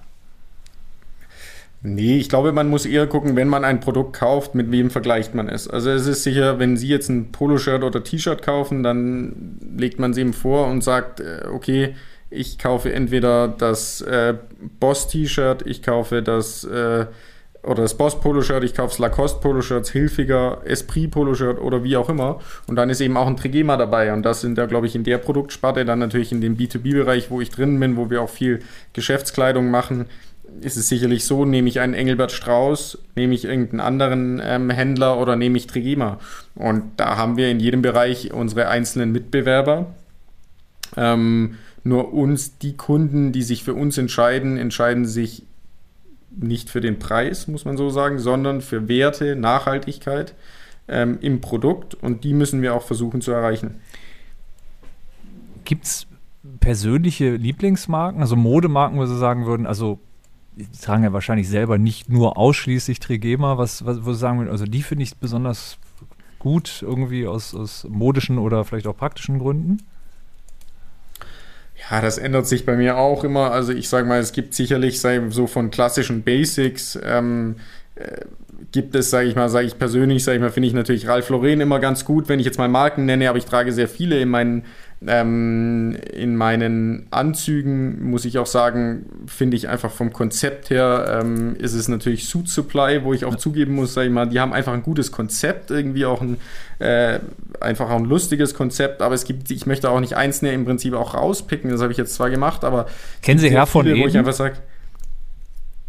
Nee, ich glaube, man muss eher gucken, wenn man ein Produkt kauft, mit wem vergleicht man es. Also es ist sicher, wenn Sie jetzt ein Poloshirt oder T-Shirt kaufen, dann legt man es ihm vor und sagt, äh, okay, ich kaufe entweder das äh, Boss-T-Shirt, ich kaufe das äh, oder das Boss Polo-Shirt, ich kaufe das Lacoste Polo-Shirt, Hilfiger, Esprit Polo-Shirt oder wie auch immer. Und dann ist eben auch ein Trigema dabei. Und das sind da, glaube ich, in der Produktsparte, dann natürlich in dem B2B-Bereich, wo ich drin bin, wo wir auch viel Geschäftskleidung machen, ist es sicherlich so, nehme ich einen Engelbert Strauß, nehme ich irgendeinen anderen ähm, Händler oder nehme ich Trigema. Und da haben wir in jedem Bereich unsere einzelnen Mitbewerber. Ähm, nur uns, die Kunden, die sich für uns entscheiden, entscheiden sich nicht für den Preis, muss man so sagen, sondern für Werte, Nachhaltigkeit ähm, im Produkt und die müssen wir auch versuchen zu erreichen. Gibt es persönliche Lieblingsmarken, also Modemarken, wo Sie sagen würden, also die tragen ja wahrscheinlich selber nicht nur ausschließlich Trigema, was, was wo Sie sagen würden, also die finde ich besonders gut irgendwie aus, aus modischen oder vielleicht auch praktischen Gründen? Ja, das ändert sich bei mir auch immer. Also ich sage mal, es gibt sicherlich so von klassischen Basics ähm, äh, gibt es, sage ich mal, sage ich persönlich, sage ich mal, finde ich natürlich Ralph Lauren immer ganz gut, wenn ich jetzt mal Marken nenne, aber ich trage sehr viele in meinen ähm, in meinen Anzügen muss ich auch sagen, finde ich einfach vom Konzept her ähm, ist es natürlich Suit Supply, wo ich auch zugeben muss, sag ich mal, die haben einfach ein gutes Konzept, irgendwie auch ein äh, einfach auch ein lustiges Konzept, aber es gibt, ich möchte auch nicht einzelne im Prinzip auch rauspicken, das habe ich jetzt zwar gemacht, aber kennen Sie Herr von Eden? Wo ich einfach sage,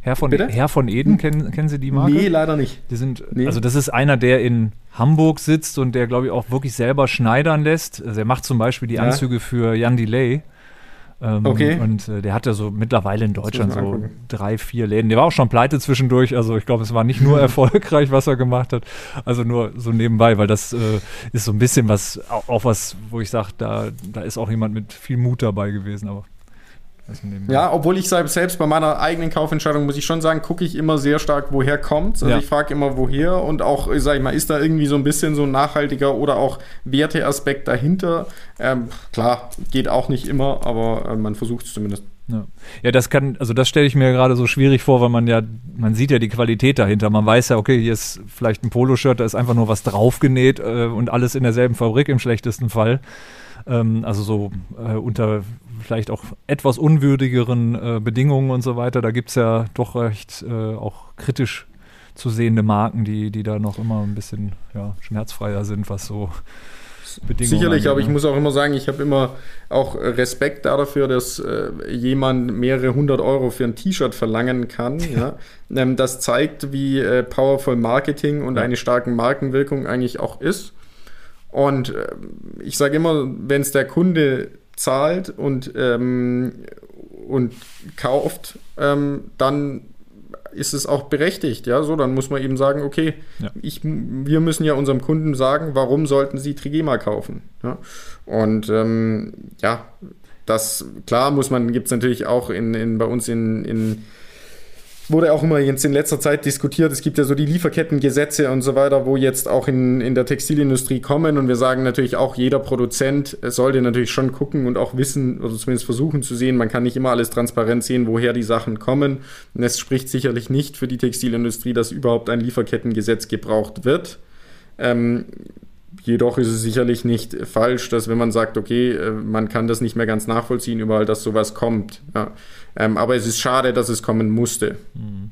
Herr von, Herr von Eden, kennen, kennen Sie die Marke? Nee, leider nicht. Die sind, nee. Also das ist einer, der in Hamburg sitzt und der, glaube ich, auch wirklich selber schneidern lässt. Also er macht zum Beispiel die ja. Anzüge für Jan Delay. Ähm, okay. Und äh, der hatte so mittlerweile in Deutschland so drei, vier Läden. Der war auch schon pleite zwischendurch. Also ich glaube, es war nicht nur [laughs] erfolgreich, was er gemacht hat. Also nur so nebenbei, weil das äh, ist so ein bisschen was, auch, auch was, wo ich sage, da, da ist auch jemand mit viel Mut dabei gewesen. Aber ja, obwohl ich selbst bei meiner eigenen Kaufentscheidung, muss ich schon sagen, gucke ich immer sehr stark, woher kommt. Also ja. ich frage immer, woher und auch, sag ich mal, ist da irgendwie so ein bisschen so ein nachhaltiger oder auch Werteaspekt dahinter? Ähm, klar, geht auch nicht immer, aber äh, man versucht es zumindest. Ja. ja, das kann, also das stelle ich mir gerade so schwierig vor, weil man ja, man sieht ja die Qualität dahinter. Man weiß ja, okay, hier ist vielleicht ein Poloshirt, da ist einfach nur was draufgenäht äh, und alles in derselben Fabrik im schlechtesten Fall ähm, also so äh, unter vielleicht auch etwas unwürdigeren äh, Bedingungen und so weiter. Da gibt es ja doch recht äh, auch kritisch zu sehende Marken, die, die da noch immer ein bisschen ja, schmerzfreier sind, was so Bedingungen Sicherlich, angeht, aber ich ne? muss auch immer sagen, ich habe immer auch Respekt dafür, dass äh, jemand mehrere hundert Euro für ein T-Shirt verlangen kann. Ja. [laughs] ja. Ähm, das zeigt, wie äh, powerful Marketing und eine starke Markenwirkung eigentlich auch ist. Und äh, ich sage immer, wenn es der Kunde zahlt und, ähm, und kauft, ähm, dann ist es auch berechtigt, ja, so, dann muss man eben sagen, okay, ja. ich, wir müssen ja unserem Kunden sagen, warum sollten sie Trigema kaufen, ja? und ähm, ja, das, klar muss man, gibt es natürlich auch in, in, bei uns in, in wurde auch immer jetzt in letzter Zeit diskutiert. Es gibt ja so die Lieferkettengesetze und so weiter, wo jetzt auch in, in der Textilindustrie kommen. Und wir sagen natürlich auch, jeder Produzent sollte natürlich schon gucken und auch wissen oder zumindest versuchen zu sehen. Man kann nicht immer alles transparent sehen, woher die Sachen kommen. Und es spricht sicherlich nicht für die Textilindustrie, dass überhaupt ein Lieferkettengesetz gebraucht wird. Ähm, Jedoch ist es sicherlich nicht falsch, dass wenn man sagt, okay, äh, man kann das nicht mehr ganz nachvollziehen, überall, dass sowas kommt. Ja. Ähm, aber es ist schade, dass es kommen musste. Mhm.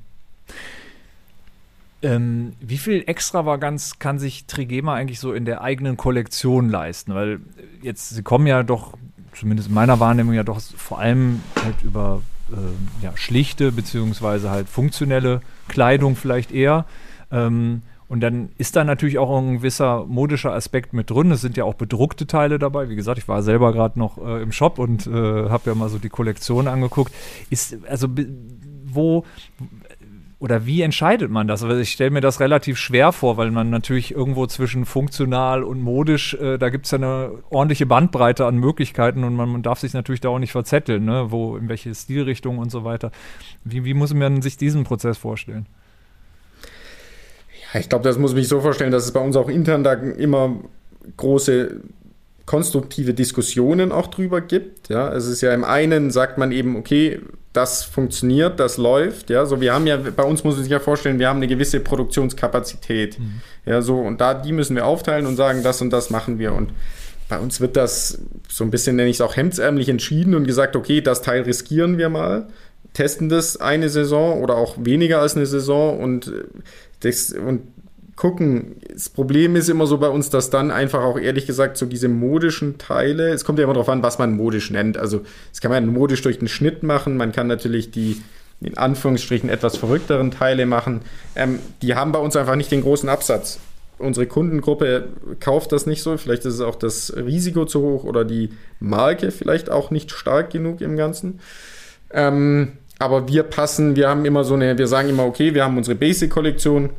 Ähm, wie viel Extravaganz kann sich Trigema eigentlich so in der eigenen Kollektion leisten? Weil jetzt, sie kommen ja doch, zumindest in meiner Wahrnehmung, ja doch vor allem halt über äh, ja, schlichte beziehungsweise halt funktionelle Kleidung vielleicht eher. Ähm, und dann ist da natürlich auch ein gewisser modischer Aspekt mit drin. Es sind ja auch bedruckte Teile dabei. Wie gesagt, ich war selber gerade noch äh, im Shop und äh, habe ja mal so die Kollektion angeguckt. Ist, also, wo oder wie entscheidet man das? Also ich stelle mir das relativ schwer vor, weil man natürlich irgendwo zwischen funktional und modisch, äh, da gibt es ja eine ordentliche Bandbreite an Möglichkeiten und man, man, darf sich natürlich da auch nicht verzetteln, ne? wo, in welche Stilrichtung und so weiter. Wie, wie muss man sich diesen Prozess vorstellen? Ich glaube, das muss mich so vorstellen, dass es bei uns auch intern da immer große konstruktive Diskussionen auch drüber gibt. Ja, es ist ja im einen sagt man eben, okay, das funktioniert, das läuft. Ja, so wir haben ja bei uns muss man sich ja vorstellen, wir haben eine gewisse Produktionskapazität. Mhm. Ja, so und da die müssen wir aufteilen und sagen, das und das machen wir und bei uns wird das so ein bisschen, nenne ich es auch, hemdsärmlich entschieden und gesagt, okay, das Teil riskieren wir mal, testen das eine Saison oder auch weniger als eine Saison und das, und gucken. Das Problem ist immer so bei uns, dass dann einfach auch ehrlich gesagt so diese modischen Teile, es kommt ja immer darauf an, was man modisch nennt. Also das kann man modisch durch den Schnitt machen, man kann natürlich die in Anführungsstrichen etwas verrückteren Teile machen. Ähm, die haben bei uns einfach nicht den großen Absatz. Unsere Kundengruppe kauft das nicht so. Vielleicht ist es auch das Risiko zu hoch oder die Marke vielleicht auch nicht stark genug im Ganzen. Ähm, aber wir passen, wir haben immer so eine, wir sagen immer, okay, wir haben unsere Basic-Kollektion.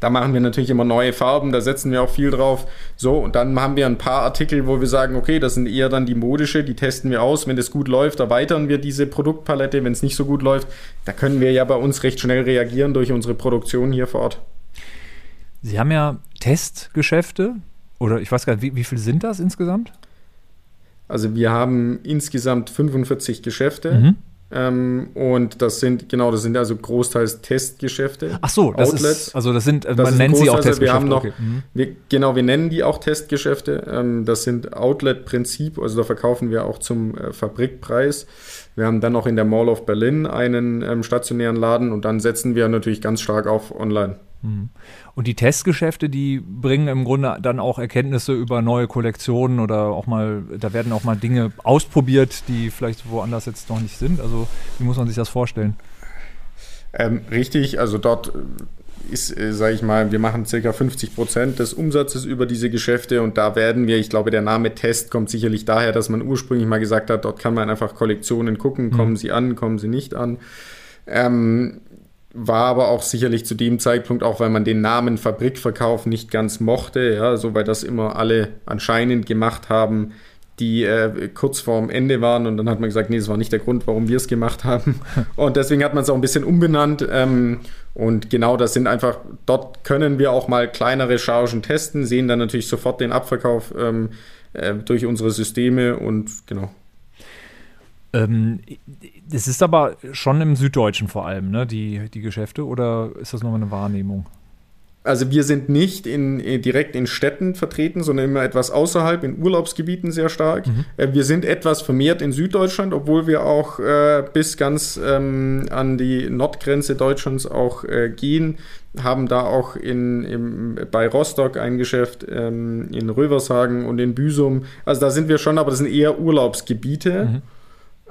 Da machen wir natürlich immer neue Farben, da setzen wir auch viel drauf. So, und dann haben wir ein paar Artikel, wo wir sagen, okay, das sind eher dann die modische, die testen wir aus. Wenn das gut läuft, erweitern wir diese Produktpalette. Wenn es nicht so gut läuft, da können wir ja bei uns recht schnell reagieren durch unsere Produktion hier vor Ort. Sie haben ja Testgeschäfte, oder ich weiß gar nicht, wie, wie viel sind das insgesamt? Also wir haben insgesamt 45 Geschäfte. Mhm. Ähm, und das sind, genau, das sind also großteils Testgeschäfte. Ach so, das Outlets. ist, also das sind, Das man nennt sie auch also Testgeschäfte. Wir haben noch, okay. mhm. wir, genau, wir nennen die auch Testgeschäfte. Ähm, das sind Outlet-Prinzip, also da verkaufen wir auch zum äh, Fabrikpreis. Wir haben dann noch in der Mall of Berlin einen ähm, stationären Laden und dann setzen wir natürlich ganz stark auf Online. Und die Testgeschäfte, die bringen im Grunde dann auch Erkenntnisse über neue Kollektionen oder auch mal, da werden auch mal Dinge ausprobiert, die vielleicht woanders jetzt noch nicht sind. Also wie muss man sich das vorstellen? Ähm, richtig, also dort ist, äh, sage ich mal, wir machen circa 50 Prozent des Umsatzes über diese Geschäfte und da werden wir, ich glaube, der Name Test kommt sicherlich daher, dass man ursprünglich mal gesagt hat, dort kann man einfach Kollektionen gucken, kommen sie an, kommen sie nicht an. Ähm, war aber auch sicherlich zu dem Zeitpunkt, auch weil man den Namen Fabrikverkauf nicht ganz mochte, ja, so weil das immer alle anscheinend gemacht haben, die äh, kurz vorm Ende waren und dann hat man gesagt, nee, das war nicht der Grund, warum wir es gemacht haben. [laughs] Und deswegen hat man es auch ein bisschen umbenannt. Ähm, und genau das sind einfach, dort können wir auch mal kleinere Chargen testen, sehen dann natürlich sofort den Abverkauf ähm, äh, durch unsere Systeme und genau. Ähm, das ist aber schon im Süddeutschen vor allem, ne, die, die Geschäfte, oder ist das nochmal eine Wahrnehmung? Also wir sind nicht in, äh, direkt in Städten vertreten, sondern immer etwas außerhalb, in Urlaubsgebieten sehr stark. Äh, wir sind etwas vermehrt in Süddeutschland, obwohl wir auch äh, bis ganz ähm, an die Nordgrenze Deutschlands auch äh, gehen, haben da auch in, im, bei Rostock ein Geschäft, ähm, in Rövershagen und in Büsum. Also da sind wir schon, aber das sind eher Urlaubsgebiete. Mhm.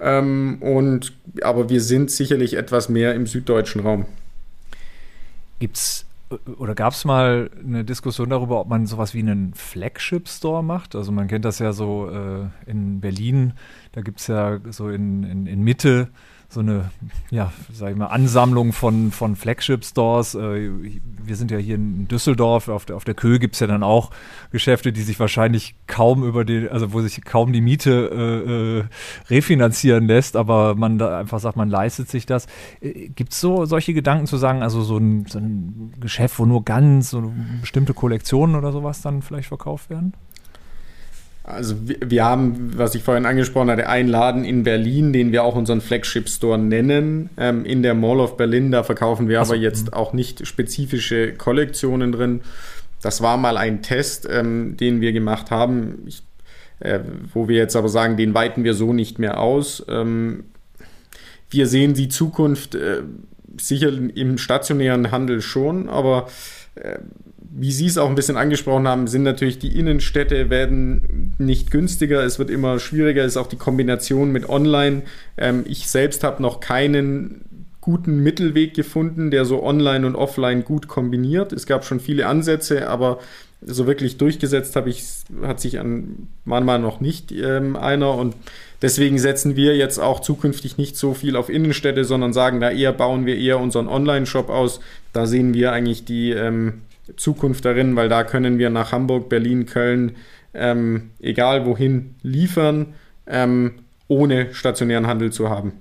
Ähm, und, aber wir sind sicherlich etwas mehr im süddeutschen Raum. Gibt's oder gab es mal eine Diskussion darüber, ob man sowas wie einen Flagship-Store macht? Also man kennt das ja so äh, in Berlin, da gibt es ja so in, in, in Mitte so eine, ja, sag ich mal, Ansammlung von, von Flagship-Stores. Äh, wir sind ja hier in Düsseldorf, auf der, auf der Köhe gibt es ja dann auch Geschäfte, die sich wahrscheinlich kaum über den, also wo sich kaum die Miete äh, äh, refinanzieren lässt, aber man da einfach sagt, man leistet sich das. Äh, gibt es so solche Gedanken zu sagen, also so ein, so ein Geschäft, wo nur ganz so bestimmte Kollektionen oder sowas dann vielleicht verkauft werden? Also wir, haben, was ich vorhin angesprochen hatte, einen Laden in Berlin, den wir auch unseren Flagship Store nennen. Ähm, in der Mall of Berlin, da verkaufen wir Ach so, aber jetzt auch nicht spezifische Kollektionen drin. Das war mal ein Test, ähm, den wir gemacht haben, ich, äh, wo wir jetzt aber sagen, den weiten wir so nicht mehr aus. Ähm, wir sehen die Zukunft äh, sicher im stationären Handel schon, aber äh, wie Sie es auch ein bisschen angesprochen haben, sind natürlich die Innenstädte werden nicht günstiger. Es wird immer schwieriger, ist auch die Kombination mit Online. Ähm, ich selbst habe noch keinen guten Mittelweg gefunden, der so online und offline gut kombiniert. Es gab schon viele Ansätze, aber so wirklich durchgesetzt habe ich, hat sich an manchmal noch nicht ähm, einer und deswegen setzen wir jetzt auch zukünftig nicht so viel auf Innenstädte, sondern sagen, da eher bauen wir eher unseren Online-Shop aus. Da sehen wir eigentlich die ähm, Zukunft darin, weil da können wir nach Hamburg, Berlin, Köln, ähm, egal wohin liefern, ähm, ohne stationären Handel zu haben.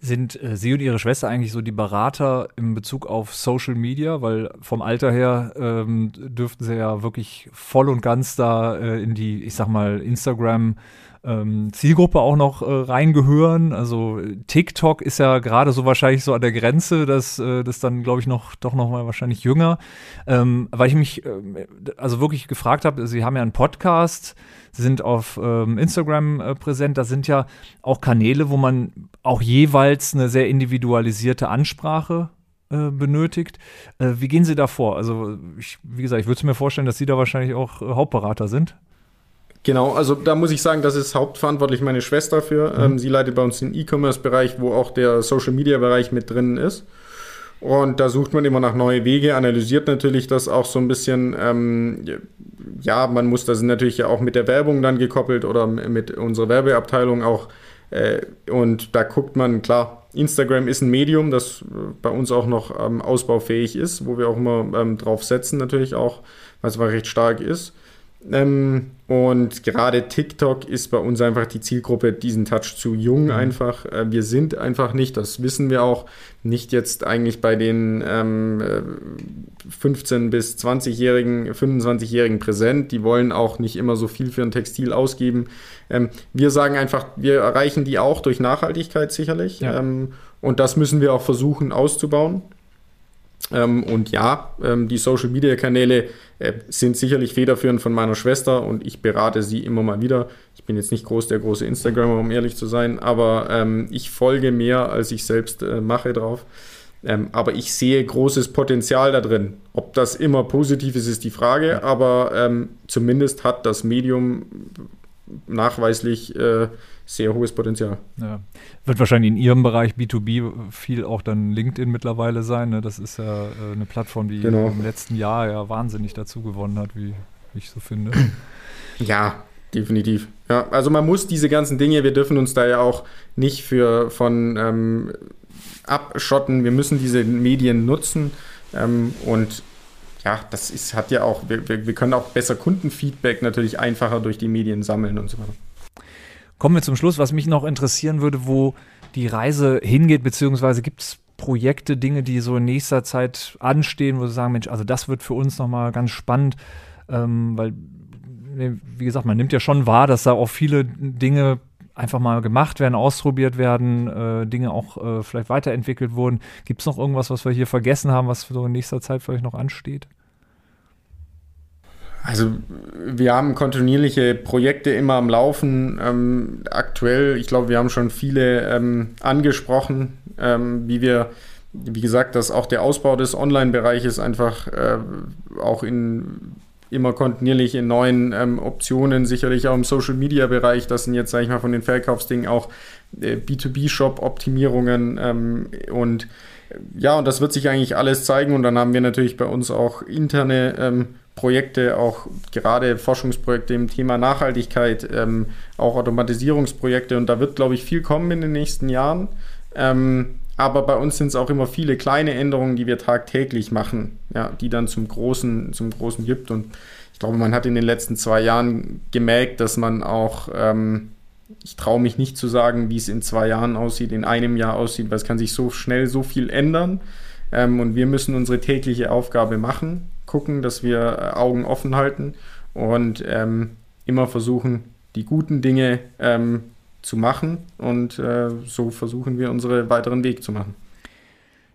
Sind äh, Sie und Ihre Schwester eigentlich so die Berater in Bezug auf Social Media? Weil vom Alter her ähm, dürften Sie ja wirklich voll und ganz da äh, in die, ich sag mal, Instagram- ähm, Zielgruppe auch noch äh, reingehören. Also TikTok ist ja gerade so wahrscheinlich so an der Grenze, dass äh, das dann, glaube ich, noch doch noch mal wahrscheinlich jünger. Ähm, weil ich mich äh, also wirklich gefragt habe, Sie haben ja einen Podcast, Sie sind auf ähm, Instagram äh, präsent. Da sind ja auch Kanäle, wo man auch jeweils eine sehr individualisierte Ansprache äh, benötigt. Äh, wie gehen Sie da vor? Also, ich, wie gesagt, ich würde mir vorstellen, dass Sie da wahrscheinlich auch Hauptberater sind. Genau, also da muss ich sagen, das ist hauptverantwortlich meine Schwester für. Mhm. Ähm, sie leitet bei uns den E-Commerce-Bereich, wo auch der Social-Media-Bereich mit drin ist. Und da sucht man immer nach neue Wege, analysiert natürlich das auch so ein bisschen. Ähm, ja, man muss das natürlich ja auch mit der Werbung dann gekoppelt oder mit unserer Werbeabteilung auch. Äh, und da guckt man, klar, Instagram ist ein Medium, das bei uns auch noch ähm, ausbaufähig ist, wo wir auch immer ähm, drauf setzen, natürlich auch, weil es recht stark ist. Ähm, und gerade TikTok ist bei uns einfach die Zielgruppe diesen Touch zu jung mhm. einfach. Äh, wir sind einfach nicht, das wissen wir auch, nicht jetzt eigentlich bei den ähm, 15- bis 20-Jährigen, 25-Jährigen präsent. Die wollen auch nicht immer so viel für ein Textil ausgeben. Ähm, wir sagen einfach, wir erreichen die auch durch Nachhaltigkeit sicherlich. Ja. Ähm, und das müssen wir auch versuchen auszubauen. Ähm, und ja, ähm, die Social-Media-Kanäle äh, sind sicherlich federführend von meiner Schwester und ich berate sie immer mal wieder. Ich bin jetzt nicht groß der große Instagrammer, um ehrlich zu sein, aber ähm, ich folge mehr, als ich selbst äh, mache drauf. Ähm, aber ich sehe großes Potenzial da drin. Ob das immer positiv ist, ist die Frage, aber ähm, zumindest hat das Medium nachweislich äh, sehr hohes Potenzial. Ja. Wird wahrscheinlich in Ihrem Bereich B2B viel auch dann LinkedIn mittlerweile sein. Ne? Das ist ja äh, eine Plattform, die genau. im letzten Jahr ja wahnsinnig dazu gewonnen hat, wie, ich so finde. [clears throat] Ja, definitiv. Ja, also man muss diese ganzen Dinge, wir dürfen uns da ja auch nicht für von ähm, abschotten. Wir müssen diese Medien nutzen ähm, und ja, das ist, hat ja auch, wir, wir können auch besser Kundenfeedback natürlich einfacher durch die Medien sammeln und so weiter. Kommen wir zum Schluss, was mich noch interessieren würde, wo die Reise hingeht, beziehungsweise gibt es Projekte, Dinge, die so in nächster Zeit anstehen, wo Sie sagen, Mensch, also das wird für uns nochmal ganz spannend, ähm, weil, wie gesagt, man nimmt ja schon wahr, dass da auch viele Dinge einfach mal gemacht werden, ausprobiert werden, äh, Dinge auch äh, vielleicht weiterentwickelt wurden. Gibt es noch irgendwas, was wir hier vergessen haben, was so in nächster Zeit vielleicht noch ansteht? Also wir haben kontinuierliche Projekte immer am Laufen. Ähm, aktuell, ich glaube, wir haben schon viele ähm, angesprochen, ähm, wie wir, wie gesagt, dass auch der Ausbau des Online-Bereiches einfach äh, auch in immer kontinuierlich in neuen ähm, Optionen, sicherlich auch im Social-Media-Bereich. Das sind jetzt, sage ich mal, von den Verkaufsdingen auch äh, B2B-Shop-Optimierungen ähm, und ja, und das wird sich eigentlich alles zeigen. Und dann haben wir natürlich bei uns auch interne ähm, Projekte, auch gerade Forschungsprojekte im Thema Nachhaltigkeit, ähm, auch Automatisierungsprojekte. Und da wird, glaube ich, viel kommen in den nächsten Jahren. Ähm, aber bei uns sind es auch immer viele kleine Änderungen, die wir tagtäglich machen, ja, die dann zum Großen, zum Großen gibt. Und ich glaube, man hat in den letzten zwei Jahren gemerkt, dass man auch, ähm, ich traue mich nicht zu sagen, wie es in zwei Jahren aussieht, in einem Jahr aussieht, weil es kann sich so schnell so viel ändern. Ähm, und wir müssen unsere tägliche Aufgabe machen, gucken, dass wir Augen offen halten und ähm, immer versuchen, die guten Dinge ähm, zu machen und äh, so versuchen wir unseren weiteren Weg zu machen.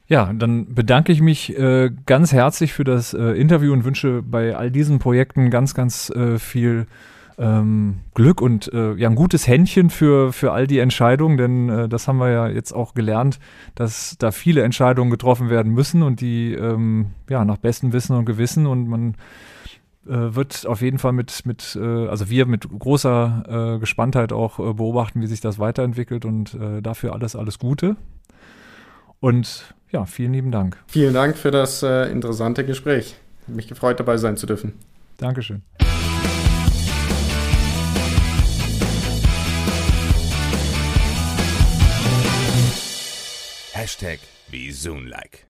Ja, dann bedanke ich mich äh, ganz herzlich für das äh, Interview und wünsche bei all diesen Projekten ganz, ganz äh, viel ähm, Glück und äh, ja, ein gutes Händchen für, für all die Entscheidungen, denn äh, das haben wir ja jetzt auch gelernt, dass da viele Entscheidungen getroffen werden müssen und die ähm, ja nach bestem Wissen und Gewissen und man äh, wird auf jeden Fall mit, mit äh, also wir mit großer äh, Gespanntheit auch äh, beobachten, wie sich das weiterentwickelt und äh, dafür alles, alles Gute. Und ja, vielen lieben Dank. Vielen Dank für das äh, interessante Gespräch. Mich gefreut, dabei sein zu dürfen. Dankeschön. Hashtag wie Like.